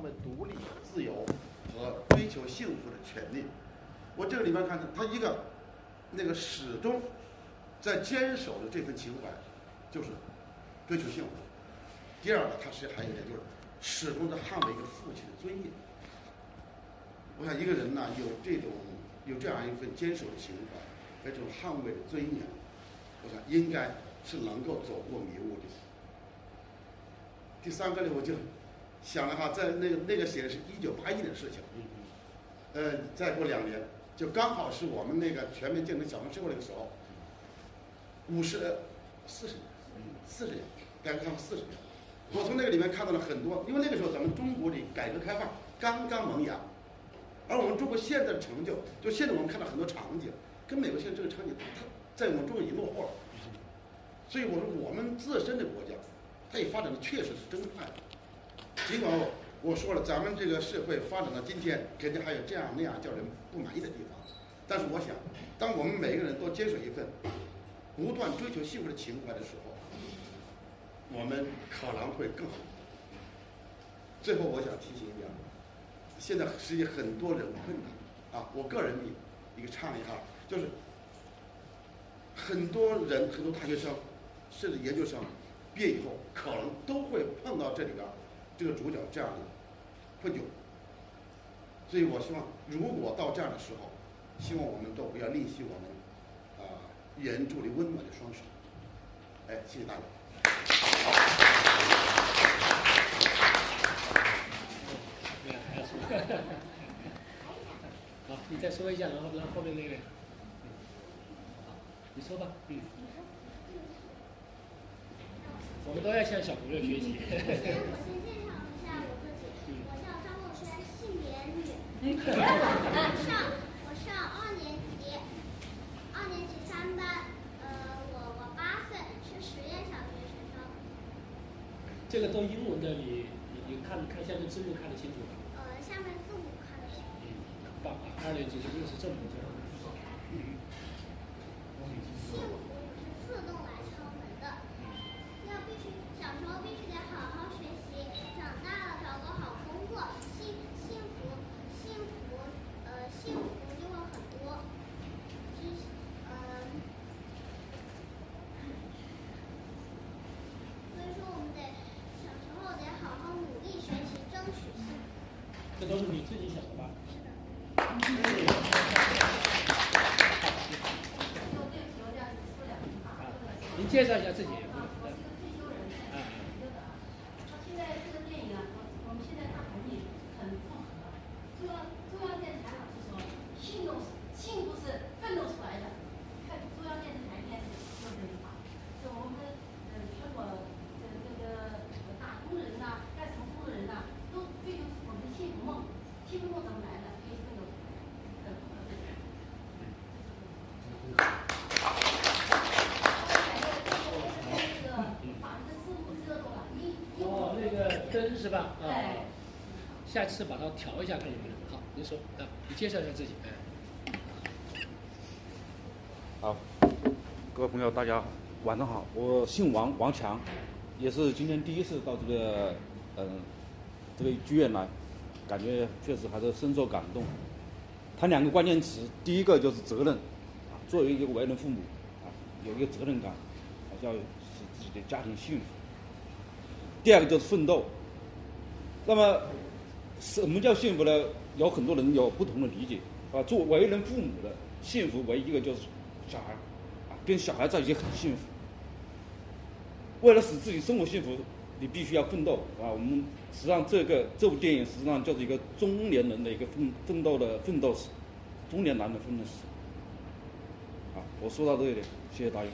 捍卫独立、自由和追求幸福的权利。我这个里面看到，他一个那个始终在坚守的这份情怀，就是追求幸福。第二个，他是还有一点就是始终在捍卫一个父亲的尊严。我想一个人呢，有这种有这样一份坚守的情怀和这种捍卫的尊严，我想应该是能够走过迷雾的。第三个呢，我就想了哈，在那个那个写的是一九八一年的事情，呃，再过两年，就刚好是我们那个全面建成小康社会那个时候，五十四十年，四十年，改革开放四十年，我从那个里面看到了很多，因为那个时候咱们中国的改革开放刚刚萌芽，而我们中国现在的成就，就现在我们看到很多场景，跟美国现在这个场景，它在我们中国已经落后了，所以我说我们自身的国家。它也发展的确实是真快，尽管我我说了，咱们这个社会发展到今天，肯定还有这样那样叫人不满意的地方，但是我想，当我们每个人都坚守一份不断追求幸福的情怀的时候，我们可能会更好。最后，我想提醒一点，现在实际很多人困难啊，我个人的一个倡议哈，就是很多人很多大学生甚至研究生。毕业以后可能都会碰到这里边这个主角这样的困窘，所以我希望如果到这样的时候，希望我们都不要吝惜我们啊援助的温暖的双手。哎，谢谢大家。好，你再说一下，然后让后面那个，你说吧，嗯。我们都要向小朋友学习。先先介绍一下我自己，我叫张梦轩，性别女，我上我上二年级，二年级三班，呃，我我八岁，是实验小学学生。这个都英文的，你你你看看下面字幕看得清楚吗？呃，下面字母看得清楚。嗯，棒啊二年级就认识这么多。嗯。幸福是自动来敲门的。要必须小时候必须得好好学习，长大了找个好工作，幸幸福幸福呃幸福就会很多。知呃，所以说我们得小时候得好好努力学习，争取幸福。这都是你自己想的吧？您介绍一下自己。是吧？啊，下次把它调一下看有没有。好，您说啊，你介绍一下自己。哎，好，各位朋友，大家晚上好，我姓王，王强，也是今天第一次到这个嗯这个剧院来，感觉确实还是深受感动。他两个关键词，第一个就是责任，啊，作为一个为人父母，啊，有一个责任感，啊，要使自己的家庭幸福。第二个就是奋斗。那么，什么叫幸福呢？有很多人有不同的理解啊。做为人父母的幸福，唯一一个就是小孩，啊，跟小孩在一起很幸福。为了使自己生活幸福，你必须要奋斗啊。我们实际上这个这部电影实际上就是一个中年人的一个奋奋斗的奋斗史，中年男人奋斗史。啊，我说到这里，谢谢大家。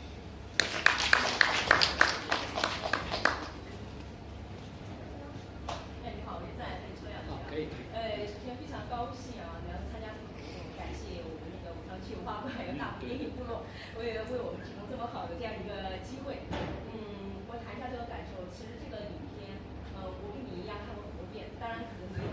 Thank you.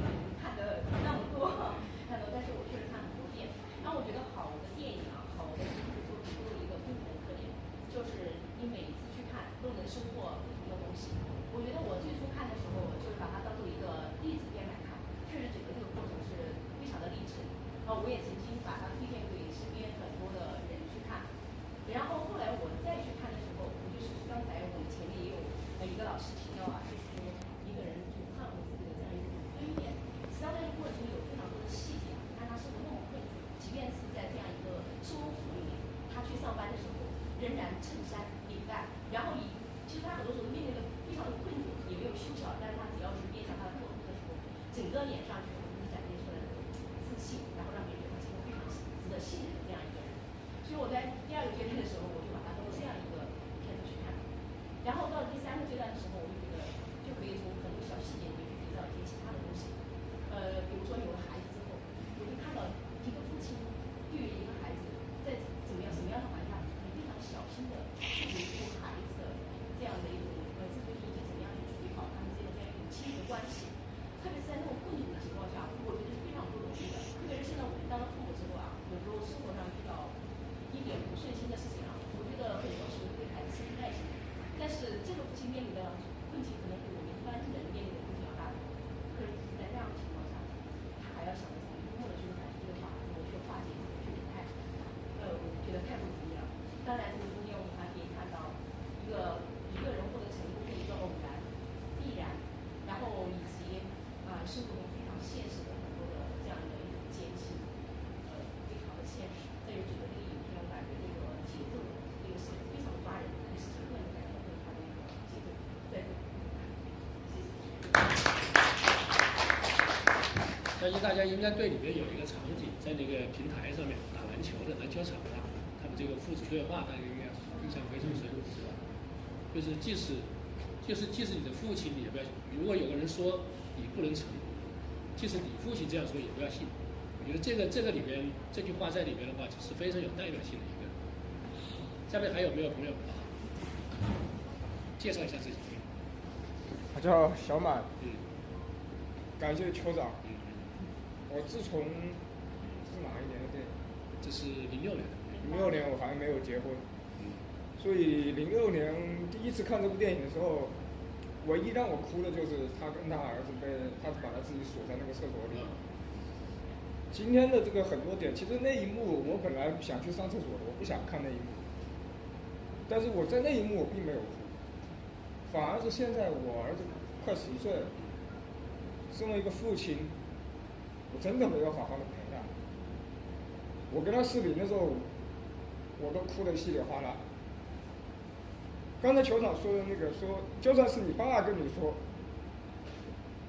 整个脸上去部都是展现出来的自信，然后让别人觉得他是一个非常值得信任的这样一个人。所以我在第二个阶段的时候，我就把它当做这样一个片子去看。然后到第三个阶段的时候，我就觉得就可以从很多小细节里面去寻找一些其他的东西。呃，比如说有了孩子之后，我就看到一个父亲对于一个孩子在怎么样什么样的环境下，非常小心的去维护孩子的这样的一种呃自尊心，以及怎么样去处理好他们之间的这样一种亲密关系。特别是在那种困苦的情况下，我觉得是非常不容易的。特别是现在我们当了父母之后啊，有时候生活上遇到一点不顺心的事情啊，我觉得很多时候对孩子失去耐心。但今天你的问题可能会比我们一般人面临的问题要大得多。可是即使在这样的情况下，他还要想着怎么幽默的去跟孩子对话，怎么去化解，怎么去忍耐，呃，我觉得太不容易了。当然，这个中间我们还可以看到一个一个人获得成功的一个偶然、必然，然后以及啊生活中非常现实的很多的这样的一种艰辛，呃，非常的现实。在于整个这个影片，我感觉这个节奏，这个是非常抓人的，也是个人感受到它的一个节奏在这里。谢谢。相信大家应该对里面有一个场景，在那个平台上面打篮球的篮球场上，他们这个父子对话，大家应该印象非常深，是吧？就是即使，就是即使你的父亲，你也不要，如果有个人说你不能成功，即使你父亲这样说，也不要信。我觉得这个这个里面这句话在里面的话，是非常有代表性的一个。下面还有没有朋友啊？介绍一下自己。我叫小满，嗯感谢酋长。嗯，我自从是哪一年的电影？这是零六年的。零六年我还没有结婚，嗯所以零六年第一次看这部电影的时候，唯一让我哭的就是他跟他儿子被他把他自己锁在那个厕所里。今天的这个很多点，其实那一幕我本来想去上厕所的，我不想看那一幕，但是我在那一幕我并没有哭，反而是现在我儿子快十岁了，身为一个父亲，我真的没有好好的陪他。我跟他视频的时候，我都哭得稀里哗啦。刚才酋长说的那个说，就算是你爸跟你说，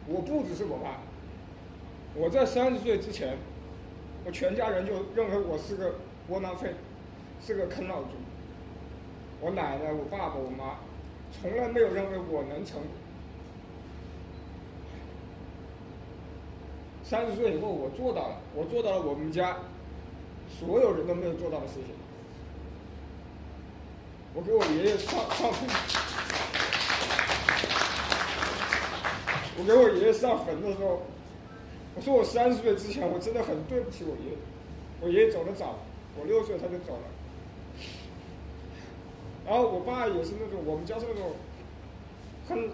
我不只是我爸，我在三十岁之前，我全家人就认为我是个窝囊废，是个啃老族。我奶奶、我爸爸、我妈，从来没有认为我能成。三十岁以后，我做到了，我做到了我们家所有人都没有做到的事情。我给我爷爷上上坟，我给我爷爷上坟的时候，我说我三十岁之前，我真的很对不起我爷爷。我爷爷走的早，我六岁他就走了。然后我爸也是那种，我们家是那种很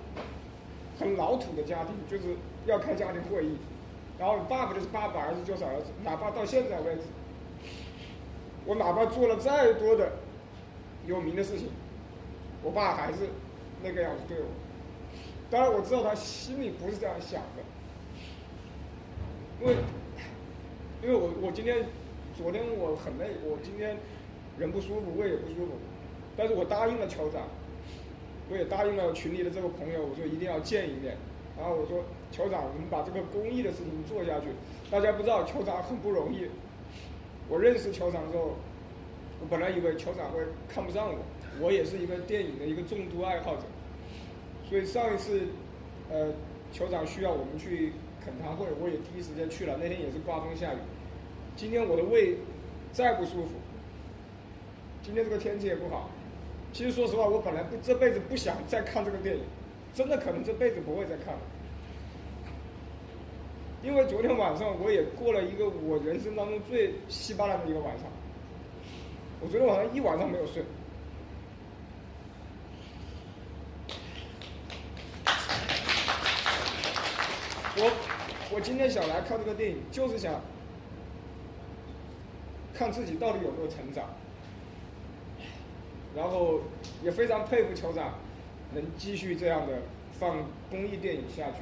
很老土的家庭，就是要开家庭会议，然后爸爸就是爸爸，儿子就是儿子，哪怕到现在为止，我哪怕做了再多的有名的事情，我爸还是那个样子对我。当然我知道他心里不是这样想的，因为因为我我今天昨天我很累，我今天人不舒服，胃也不舒服，但是我答应了酋长，我也答应了群里的这个朋友，我说一定要见一面。然后我说酋长，我们把这个公益的事情做下去。大家不知道酋长很不容易。我认识酋长之后，我本来以为酋长会看不上我，我也是一个电影的一个重度爱好者。所以上一次，呃，酋长需要我们去恳谈会，我也第一时间去了。那天也是刮风下雨。今天我的胃再不舒服，今天这个天气也不好。其实说实话，我本来不这辈子不想再看这个电影，真的可能这辈子不会再看了。因为昨天晚上我也过了一个我人生当中最稀巴烂的一个晚上。我昨天晚上一晚上没有睡。我我今天想来看这个电影，就是想看自己到底有没有成长。然后也非常佩服酋长能继续这样的放公益电影下去。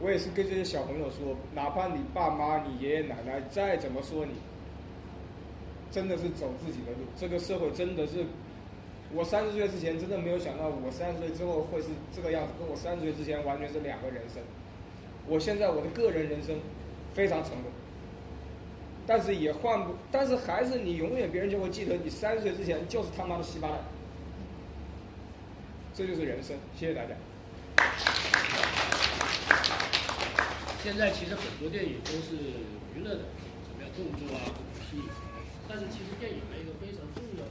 我也是跟这些小朋友说，哪怕你爸妈、你爷爷奶奶再怎么说你，真的是走自己的路。这个社会真的是，我三十岁之前真的没有想到，我三十岁之后会是这个样子，跟我三十岁之前完全是两个人生。我现在我的个人人生非常成功，但是也换不，但是还是你永远别人就会记得你三十岁之前就是他妈的稀巴烂，这就是人生。谢谢大家。现在其实很多电影都是娱乐的，什么呀动作啊、武戏，但是其实电影还有一个非常重要的